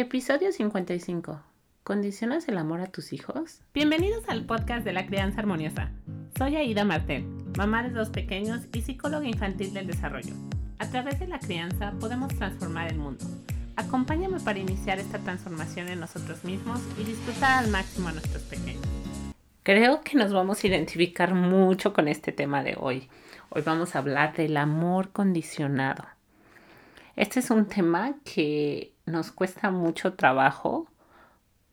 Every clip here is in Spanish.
Episodio 55. ¿Condicionas el amor a tus hijos? Bienvenidos al podcast de la crianza armoniosa. Soy Aida Martel, mamá de dos pequeños y psicóloga infantil del desarrollo. A través de la crianza podemos transformar el mundo. Acompáñame para iniciar esta transformación en nosotros mismos y disfrutar al máximo a nuestros pequeños. Creo que nos vamos a identificar mucho con este tema de hoy. Hoy vamos a hablar del amor condicionado. Este es un tema que nos cuesta mucho trabajo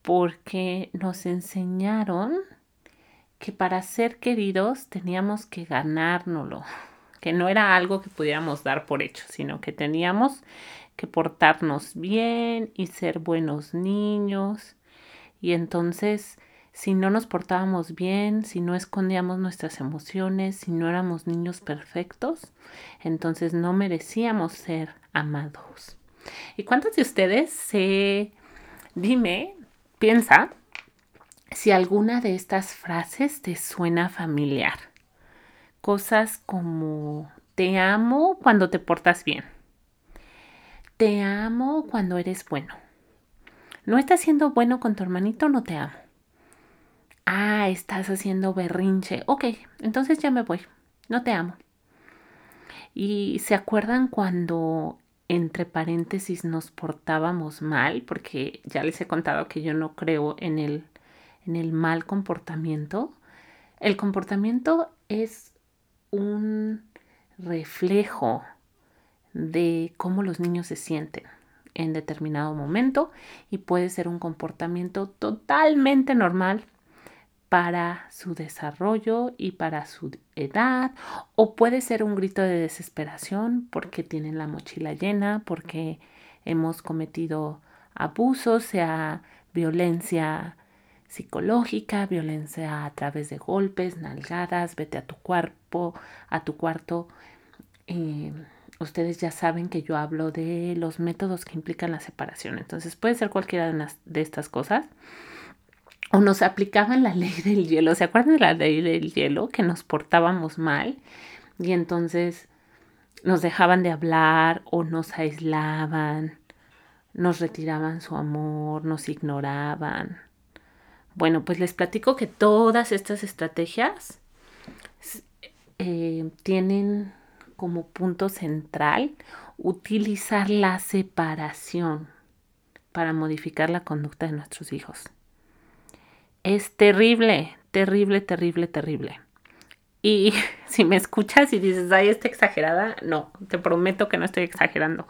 porque nos enseñaron que para ser queridos teníamos que ganárnoslo, que no era algo que pudiéramos dar por hecho, sino que teníamos que portarnos bien y ser buenos niños. Y entonces, si no nos portábamos bien, si no escondíamos nuestras emociones, si no éramos niños perfectos, entonces no merecíamos ser amados. ¿Y cuántos de ustedes se... Dime, piensa si alguna de estas frases te suena familiar. Cosas como te amo cuando te portas bien. Te amo cuando eres bueno. ¿No estás siendo bueno con tu hermanito? No te amo. Ah, estás haciendo berrinche. Ok, entonces ya me voy. No te amo. ¿Y se acuerdan cuando entre paréntesis nos portábamos mal, porque ya les he contado que yo no creo en el, en el mal comportamiento. El comportamiento es un reflejo de cómo los niños se sienten en determinado momento y puede ser un comportamiento totalmente normal para su desarrollo y para su edad o puede ser un grito de desesperación porque tienen la mochila llena, porque hemos cometido abusos, sea violencia psicológica, violencia a través de golpes, nalgadas, vete a tu cuerpo, a tu cuarto. Eh, ustedes ya saben que yo hablo de los métodos que implican la separación. Entonces puede ser cualquiera de estas cosas o nos aplicaban la ley del hielo. ¿Se acuerdan de la ley del hielo? Que nos portábamos mal y entonces nos dejaban de hablar o nos aislaban, nos retiraban su amor, nos ignoraban. Bueno, pues les platico que todas estas estrategias eh, tienen como punto central utilizar la separación para modificar la conducta de nuestros hijos es terrible, terrible, terrible, terrible. Y si me escuchas y dices, ay, está exagerada, no, te prometo que no estoy exagerando.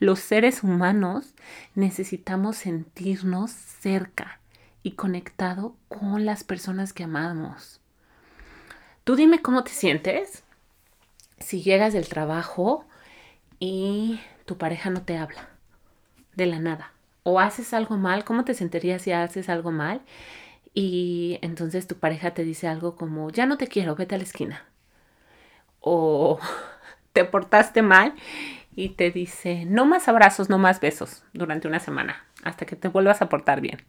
Los seres humanos necesitamos sentirnos cerca y conectado con las personas que amamos. Tú dime cómo te sientes si llegas del trabajo y tu pareja no te habla de la nada. O haces algo mal, ¿cómo te sentirías si haces algo mal y entonces tu pareja te dice algo como, ya no te quiero, vete a la esquina. O te portaste mal y te dice, no más abrazos, no más besos durante una semana, hasta que te vuelvas a portar bien.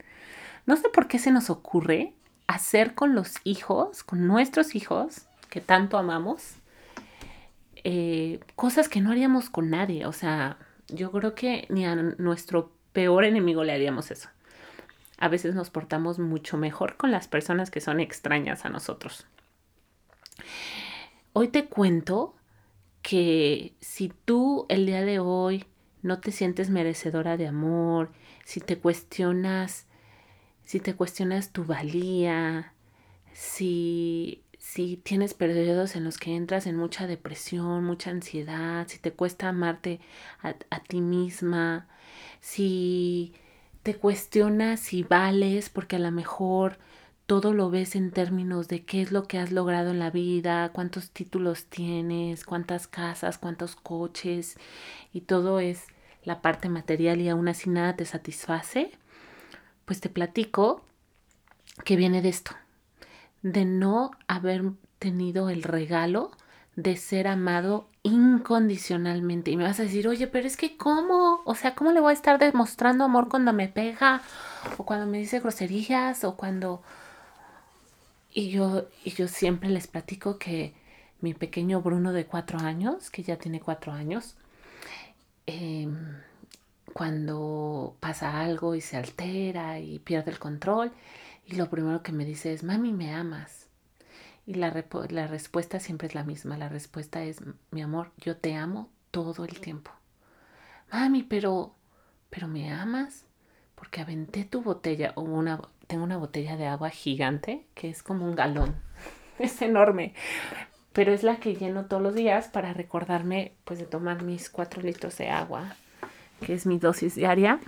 No sé por qué se nos ocurre hacer con los hijos, con nuestros hijos, que tanto amamos, eh, cosas que no haríamos con nadie. O sea, yo creo que ni a nuestro peor enemigo le haríamos eso a veces nos portamos mucho mejor con las personas que son extrañas a nosotros. Hoy te cuento que si tú el día de hoy no te sientes merecedora de amor, si te cuestionas, si te cuestionas tu valía, si, si tienes periodos en los que entras en mucha depresión, mucha ansiedad, si te cuesta amarte a, a ti misma, si te cuestionas si vales porque a lo mejor todo lo ves en términos de qué es lo que has logrado en la vida, cuántos títulos tienes, cuántas casas, cuántos coches y todo es la parte material y aún así nada te satisface, pues te platico que viene de esto, de no haber tenido el regalo de ser amado incondicionalmente. Y me vas a decir, oye, pero es que ¿cómo? O sea, ¿cómo le voy a estar demostrando amor cuando me pega? O cuando me dice groserías, o cuando... Y yo, y yo siempre les platico que mi pequeño Bruno de cuatro años, que ya tiene cuatro años, em, cuando pasa algo y se altera y pierde el control y lo primero que me dice es, mami, ¿me amas? Y la, la respuesta siempre es la misma, la respuesta es, mi amor, yo te amo todo el tiempo. Mami, pero, pero ¿me amas? Porque aventé tu botella, o una, tengo una botella de agua gigante que es como un galón, es enorme, pero es la que lleno todos los días para recordarme pues de tomar mis cuatro litros de agua, que es mi dosis diaria.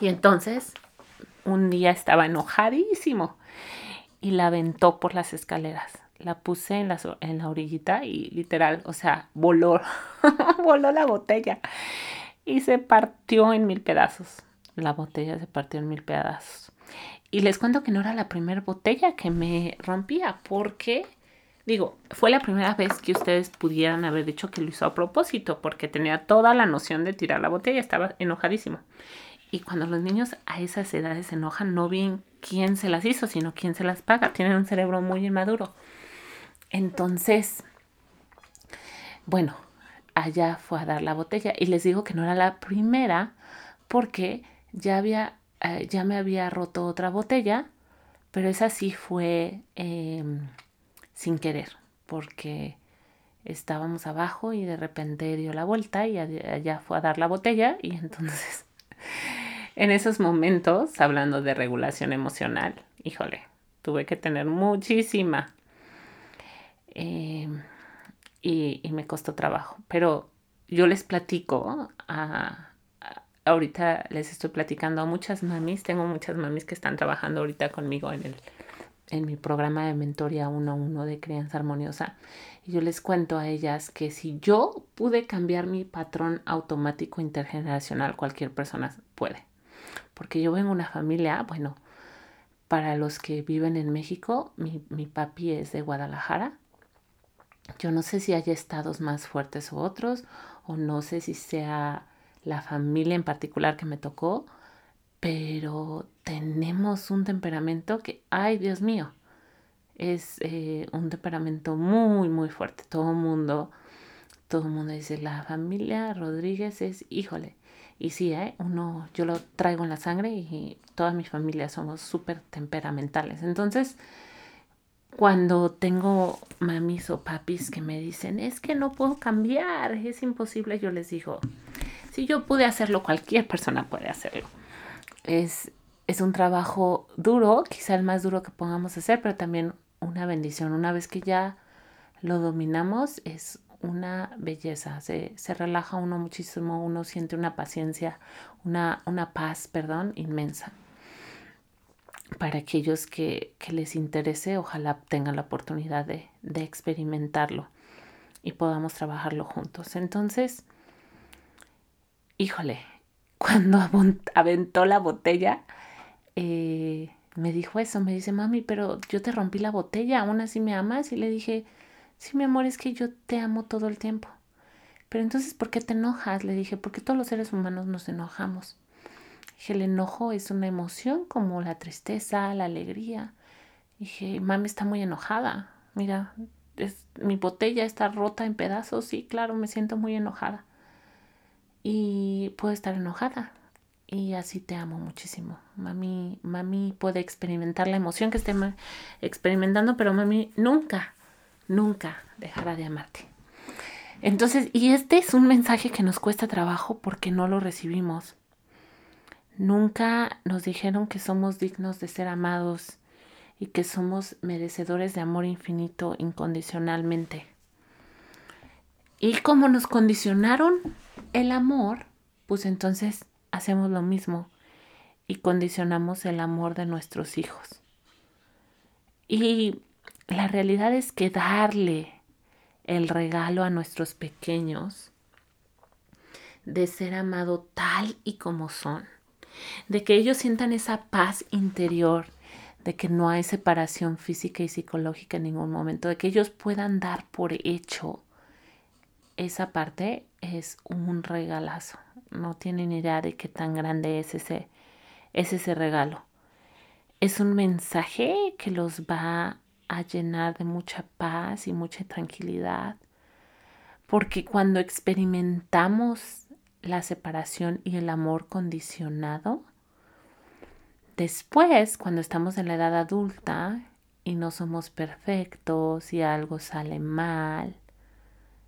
Y entonces un día estaba enojadísimo y la aventó por las escaleras. La puse en la, orillita y literal, o sea, voló, voló la botella y se partió en mil pedazos. La botella se partió en mil pedazos. Y les cuento que no era la primera botella que me rompía, porque Digo, fue la primera vez que ustedes pudieran haber dicho que lo hizo a propósito, porque tenía toda la noción de tirar la botella, estaba enojadísimo. Y cuando los niños a esas edades se enojan, no bien quién se las hizo, sino quién se las paga. Tienen un cerebro muy inmaduro. Entonces, bueno, allá fue a dar la botella. Y les digo que no era la primera, porque ya había, eh, ya me había roto otra botella, pero esa sí fue. Em, sin querer, porque estábamos abajo y de repente dio la vuelta y allá fue a dar la botella y entonces en esos momentos, hablando de regulación emocional, híjole, tuve que tener muchísima eh, y, me costó trabajo, pero yo les platico ahorita les estoy platicando a muchas mamis, tengo muchas mamis que están trabajando ahorita conmigo en el en mi programa de mentoría 1 a 1 de crianza armoniosa. Y yo les cuento a ellas que si yo pude cambiar mi patrón automático intergeneracional, cualquier persona puede. Porque yo vengo de una familia, bueno, para los que viven en México, mi, mi papi es de Guadalajara. Yo no sé si haya estados más fuertes u otros, o no sé si sea la familia en particular que me tocó, pero tenemos un temperamento que, ay Dios mío, es eh, un temperamento muy, muy fuerte. Todo el mundo, todo el mundo dice, la familia Rodríguez es, híjole. Y sí, ¿eh? uno, yo lo traigo en la sangre y toda mi familia somos súper temperamentales. Entonces, cuando tengo mamis o papis que me dicen, es que no puedo cambiar, es imposible, yo les digo, si yo pude hacerlo, cualquier persona puede hacerlo es, es un trabajo duro, quizá el más duro que podamos hacer, pero también una bendición. Una vez que ya lo dominamos, es una belleza, se, se relaja uno muchísimo, uno siente una paciencia, una, una paz, perdón, inmensa. Para aquellos que, que, les interese, ojalá tengan la oportunidad de, de experimentarlo y podamos trabajarlo juntos. Entonces, híjole, cuando aventó la botella, eh, me dijo eso, me dice, mami, pero yo te rompí la botella, aún así me amas. Y le dije, sí, mi amor, es que yo te amo todo el tiempo. Pero entonces, ¿por qué te enojas? Le dije, porque todos los seres humanos nos enojamos. Dije, el enojo es una emoción como la tristeza, la alegría. Dije, mami está muy enojada. Mira, es, mi botella está rota en pedazos. Sí, claro, me siento muy enojada y puedo estar enojada y así te amo muchísimo. Mami, mami puede experimentar la emoción que esté experimentando, pero mami nunca, nunca dejará de amarte. Entonces, y este es un mensaje que nos cuesta trabajo porque no lo recibimos. Nunca nos dijeron que somos dignos de ser amados y que somos merecedores de amor infinito incondicionalmente. Y como nos condicionaron el amor, pues entonces hacemos lo mismo y condicionamos el amor de nuestros hijos. Y la realidad es que darle el regalo a nuestros pequeños de ser amado tal y como son, de que ellos sientan esa paz interior, de que no hay separación física y psicológica en ningún momento, de que ellos puedan dar por hecho esa parte es un regalazo. No tienen idea de qué tan grande es ese, es ese regalo. Es un mensaje que los va a llenar de mucha paz y mucha tranquilidad. Porque cuando experimentamos la separación y el amor condicionado. Después, cuando estamos en la edad adulta y no somos perfectos y algo sale mal,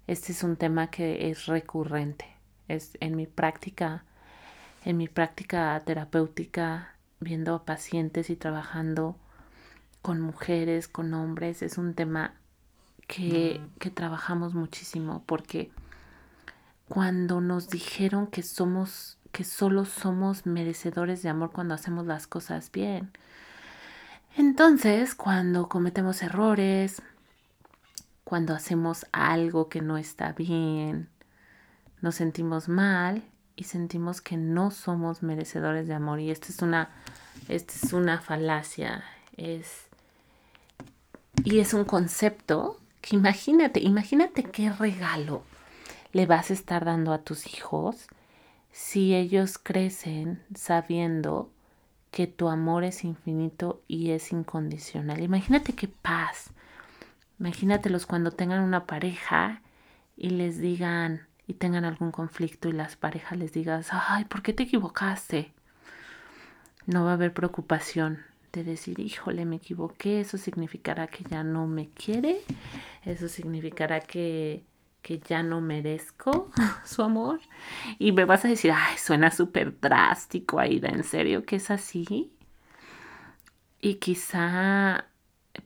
este es un tema que es recurrente. Es en mi práctica, en mi práctica terapéutica, viendo a pacientes y trabajando con mujeres, con hombres, es un tema que, que trabajamos muchísimo porque cuando nos dijeron que somos, que solo somos merecedores de amor cuando hacemos las cosas bien. Entonces, cuando cometemos errores, cuando hacemos algo que no está bien, nos sentimos mal y sentimos que no somos merecedores de amor. Y esta es una, esta es una falacia. Es, y es un concepto que imagínate, imagínate qué regalo le vas a estar dando a tus hijos si ellos crecen sabiendo que tu amor es infinito y es incondicional. Imagínate qué paz. Imagínatelos cuando tengan una pareja y les digan y tengan algún conflicto y las parejas les digas, ay, ¿por qué te equivocaste? No va a haber preocupación de decir, híjole, me equivoqué, eso significará que ya no me quiere, eso significará que que ya no merezco su amor. Y me vas a decir, ay, suena súper drástico, Aida, ¿en serio que es así? Y quizá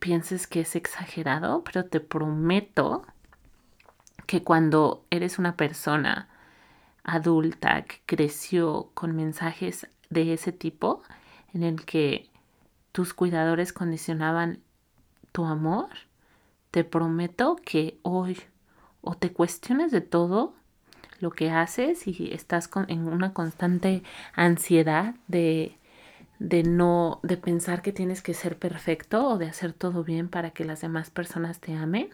pienses que es exagerado, pero te prometo que cuando eres una persona adulta que creció con mensajes de ese tipo, en el que tus cuidadores condicionaban tu amor, te prometo que hoy o te cuestionas de todo lo que haces y estás en una constante ansiedad de, de no, de pensar que tienes que ser perfecto o de hacer todo bien para que las demás personas te amen.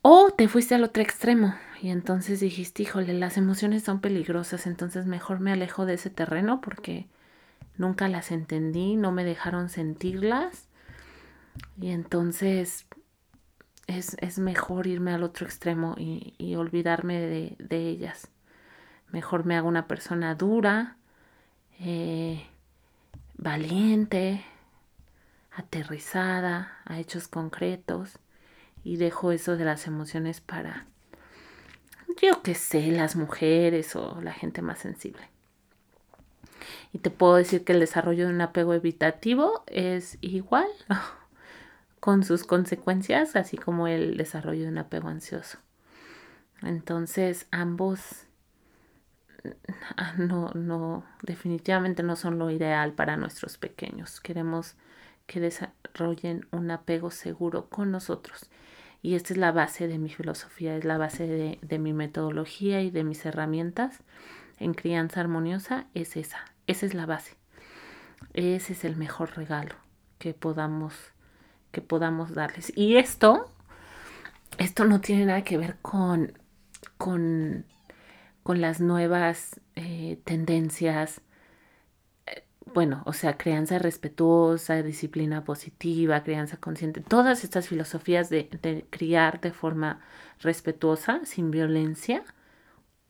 O te fuiste al otro extremo y entonces dijiste, híjole, las emociones son peligrosas, entonces mejor me alejo de ese terreno porque nunca las entendí, no me dejaron sentirlas. Y entonces es, mejor irme al otro extremo y, olvidarme de, ellas. Mejor me hago una persona dura, eh, valiente, aterrizada a hechos concretos y dejo eso de las emociones para, yo qué sé, las mujeres o la gente más sensible. Y te puedo decir que el desarrollo de un apego evitativo es igual con sus consecuencias, así como el desarrollo de un apego ansioso. Entonces, ambos no, no, definitivamente no son lo ideal para nuestros pequeños. Queremos que desarrollen un apego seguro con nosotros. Y esta es la base de mi filosofía, es la base de, de mi metodología y de mis herramientas en crianza armoniosa, es esa, esa es la base. Ese es el mejor regalo que podamos que podamos darles. Y esto, esto no tiene nada que ver con, con, con las nuevas eh, tendencias. Eh, bueno, o sea, crianza respetuosa, disciplina positiva, crianza consciente, todas estas filosofías de, de criar de forma respetuosa, sin violencia,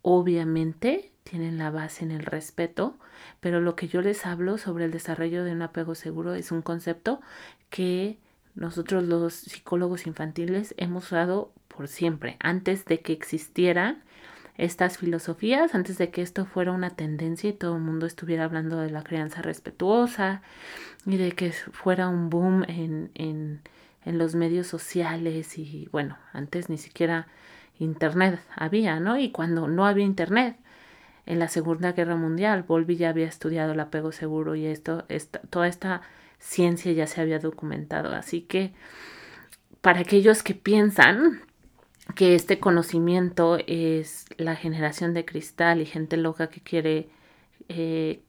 obviamente tienen la base en el respeto, pero lo que yo les hablo sobre el desarrollo de un apego seguro es un concepto que nosotros los psicólogos infantiles hemos usado por siempre, antes de que existieran estas filosofías, antes de que esto fuera una tendencia y todo el mundo estuviera hablando de la crianza respetuosa y de que fuera un boom en, en, en los medios sociales y bueno, antes ni siquiera internet había, ¿no? Y cuando no había internet, en la Segunda Guerra Mundial, Volvi ya había estudiado el apego seguro y esto, esta, toda esta ciencia ya se había documentado. Así que para aquellos que piensan que este conocimiento es la generación de cristal y gente loca que quiere eh,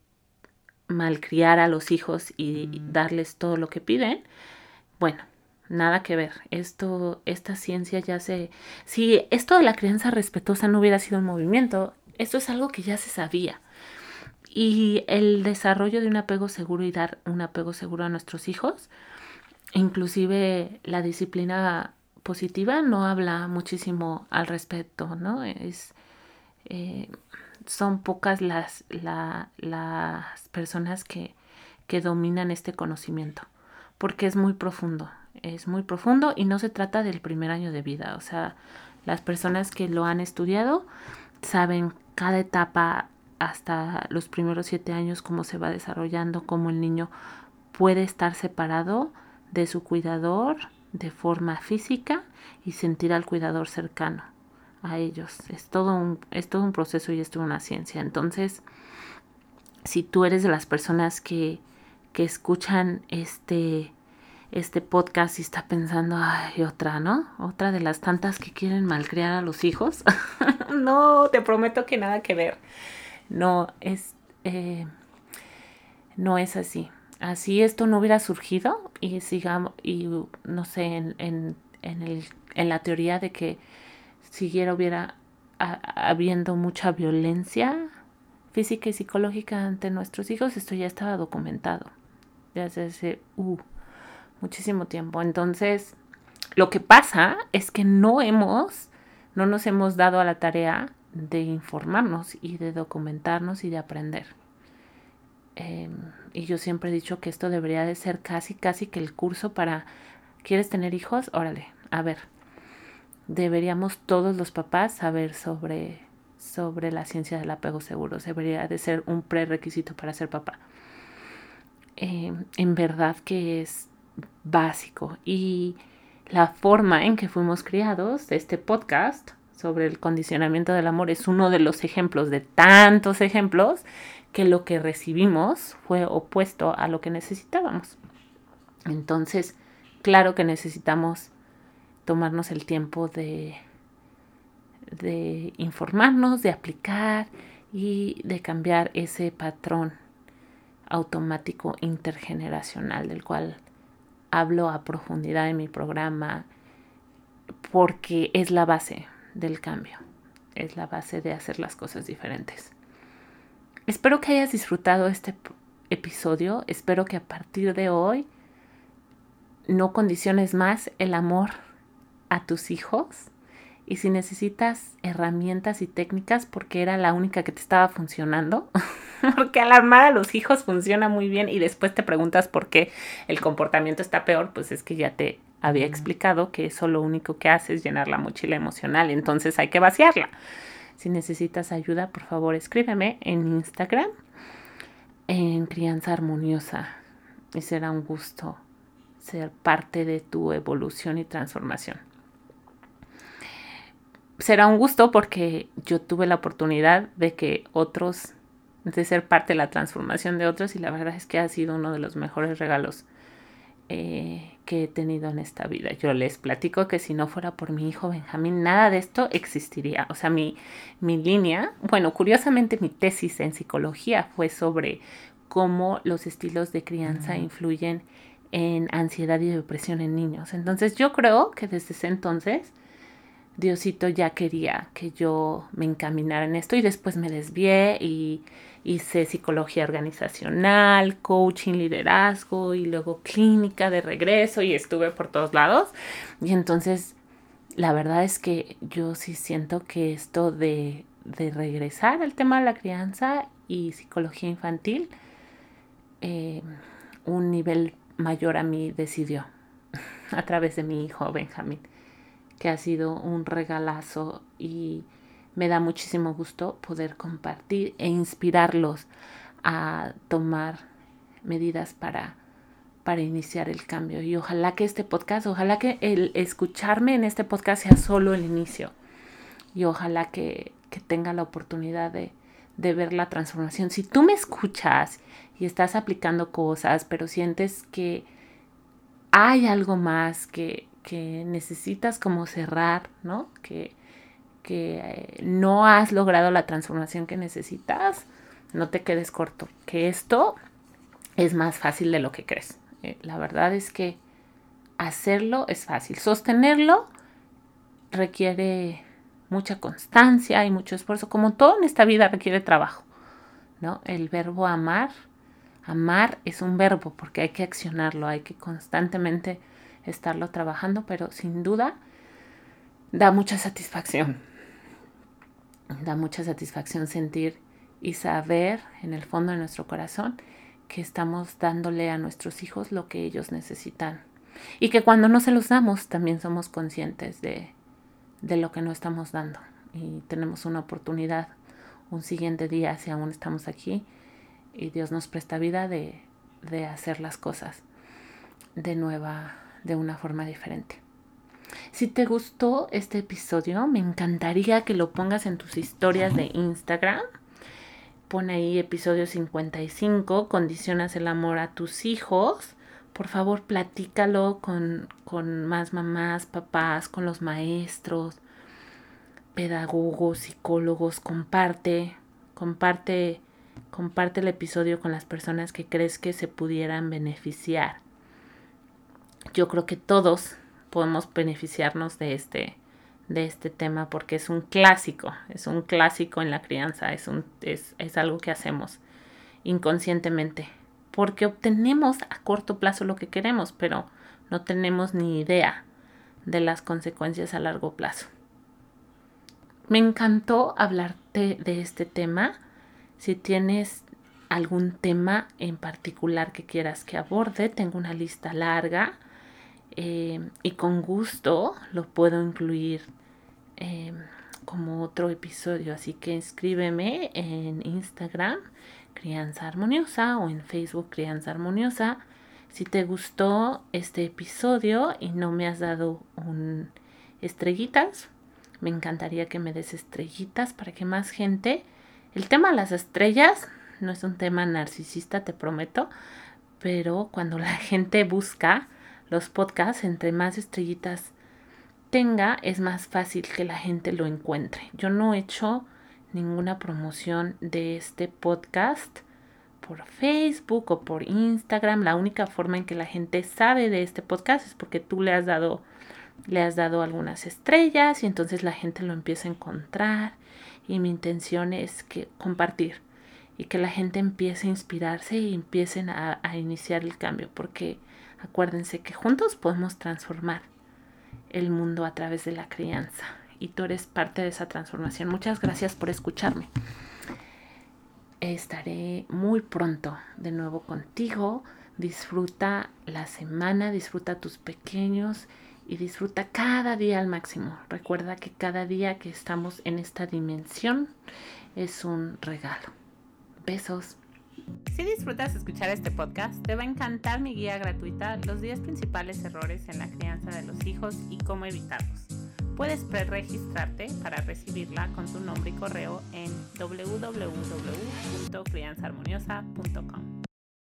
malcriar a los hijos y mm. darles todo lo que piden, bueno, nada que ver. Esto, esta ciencia ya se. Si esto de la crianza respetuosa no hubiera sido un movimiento, esto es algo que ya se sabía. Y el desarrollo de un apego seguro y dar un apego seguro a nuestros hijos, inclusive la disciplina positiva no habla muchísimo al respecto, ¿no? Es, eh, son pocas las, las personas que, que dominan este conocimiento, porque es muy profundo, es muy profundo y no se trata del primer año de vida, o sea, las personas que lo han estudiado saben cada etapa hasta los primeros siete años cómo se va desarrollando, cómo el niño puede estar separado de su cuidador de forma física y sentir al cuidador cercano a ellos. Es todo un, es todo un proceso y es toda una ciencia. Entonces, si tú eres de las personas que, que escuchan este, este podcast y está pensando, ay, otra, ¿no? Otra de las tantas que quieren malcriar a los hijos. no, te prometo que nada que ver. No, es, eh, no es así. Así esto no hubiera surgido y sigamos, y no sé, en, en, en, el, en la teoría de que siguiera hubiera habiendo mucha violencia física y psicológica ante nuestros hijos, esto ya estaba documentado desde hace uh, muchísimo tiempo. Entonces, lo que pasa es que no hemos, no nos hemos dado a la tarea de informarnos y de documentarnos y de aprender. Em, y yo siempre he dicho que esto debería de ser casi, casi que el curso para, ¿quieres tener hijos? Órale, a ver, deberíamos todos los papás saber sobre, sobre la ciencia del apego seguro. Debería de ser un prerequisito para ser papá. Em, en verdad que es básico. Y la forma en que fuimos criados, este podcast sobre el condicionamiento del amor, es uno de los ejemplos de tantos ejemplos que lo que recibimos fue opuesto a lo que necesitábamos. Entonces, claro que necesitamos tomarnos el tiempo de, de informarnos, de aplicar y de cambiar ese patrón automático intergeneracional del cual hablo a profundidad en mi programa porque es la base del cambio, es la base de hacer las cosas diferentes. Espero que hayas disfrutado este episodio. Espero que a partir de hoy no condiciones más el amor a tus hijos. Y si necesitas herramientas y técnicas, porque era la única que te estaba funcionando, porque alarmar a los hijos funciona muy bien y después te preguntas por qué el comportamiento está peor, pues es que ya te había explicado que eso lo único que hace es llenar la mochila emocional, entonces hay que vaciarla. Si necesitas ayuda, por favor escríbeme en Instagram en Crianza Armoniosa y será un gusto ser parte de tu evolución y transformación. Será un gusto porque yo tuve la oportunidad de que otros, de ser parte de la transformación de otros y la verdad es que ha sido uno de los mejores regalos eh, que he tenido en esta vida. Yo les platico que si no fuera por mi hijo Benjamín, nada de esto existiría. O sea, mi, mi línea, bueno, curiosamente mi tesis en psicología fue sobre cómo los estilos de crianza influyen en ansiedad y depresión en niños. Entonces yo creo que desde ese entonces Diosito ya quería que yo me encaminara en esto y después me desvié y hice psicología organizacional, coaching, liderazgo y luego clínica de regreso y estuve por todos lados. Y entonces, la verdad es que yo sí siento que esto de, de regresar al tema de la crianza y psicología infantil, eh, un nivel mayor a mí decidió a través de mi hijo Benjamín, que ha sido un regalazo y me da muchísimo gusto poder compartir e inspirarlos a tomar medidas para, para iniciar el cambio. Y ojalá que este podcast, ojalá que el escucharme en este podcast sea solo el inicio. Y ojalá que, que tenga la oportunidad de, de ver la transformación. Si tú me escuchas y estás aplicando cosas, pero sientes que hay algo más que, que necesitas como cerrar, ¿no? Que, que eh, no has logrado la transformación que necesitas, no te quedes corto, que esto es más fácil de lo que crees. Eh, la verdad es que hacerlo es fácil, sostenerlo requiere mucha constancia y mucho esfuerzo, como todo en esta vida requiere trabajo, ¿no? El verbo amar, amar es un verbo porque hay que accionarlo, hay que constantemente estarlo trabajando, pero sin duda da mucha satisfacción. Da mucha satisfacción sentir y saber en el fondo de nuestro corazón que estamos dándole a nuestros hijos lo que ellos necesitan. Y que cuando no se los damos también somos conscientes de, de lo que no estamos dando. Y tenemos una oportunidad un siguiente día si aún estamos aquí y Dios nos presta vida de, de hacer las cosas de nueva, de una forma diferente. Si te gustó este episodio, me encantaría que lo pongas en tus historias de Instagram. Pon ahí episodio 55, condicionas el amor a tus hijos. Por favor, platícalo con, con más mamás, papás, con los maestros, pedagogos, psicólogos. Comparte, comparte, comparte el episodio con las personas que crees que se pudieran beneficiar. Yo creo que todos podemos beneficiarnos de este, de este tema porque es un clásico, es un clásico en la crianza, es, un, es, es algo que hacemos inconscientemente, porque obtenemos a corto plazo lo que queremos, pero no tenemos ni idea de las consecuencias a largo plazo. Me encantó hablarte de este tema. Si tienes algún tema en particular que quieras que aborde, tengo una lista larga eh, y con gusto lo puedo incluir Em, como otro episodio. Así que escríbeme en Instagram, Crianza Armoniosa, o en Facebook, Crianza Armoniosa. Si te gustó este episodio y no me has dado un estrellitas, me encantaría que me des estrellitas para que más gente. El tema de las estrellas no es un tema narcisista, te prometo, pero cuando la gente busca los podcasts, entre más estrellitas tenga, es más fácil que la gente lo encuentre. Yo no he hecho ninguna promoción de este podcast por Facebook o por Instagram. La única forma en que la gente sabe de este podcast es porque tú le has dado le has dado algunas estrellas y entonces la gente lo empieza a encontrar y mi intención es que compartir y que la gente empiece a inspirarse y empiecen a, a iniciar el cambio porque acuérdense que juntos podemos transformar el mundo a través de la crianza. Y tú eres parte de esa transformación. Muchas gracias por escucharme. Estaré muy pronto de nuevo contigo. Disfruta la semana, disfruta tus pequeños y disfruta cada día al máximo. Recuerda que cada día que estamos en esta dimensión es un regalo. Besos. Si disfrutas escuchar este podcast, te va a encantar mi guía gratuita Los 10 principales errores en la crianza de los hijos y cómo evitarlos. Puedes pre-registrarte para recibirla con tu nombre y correo en www.crianzaharmoniosa.com.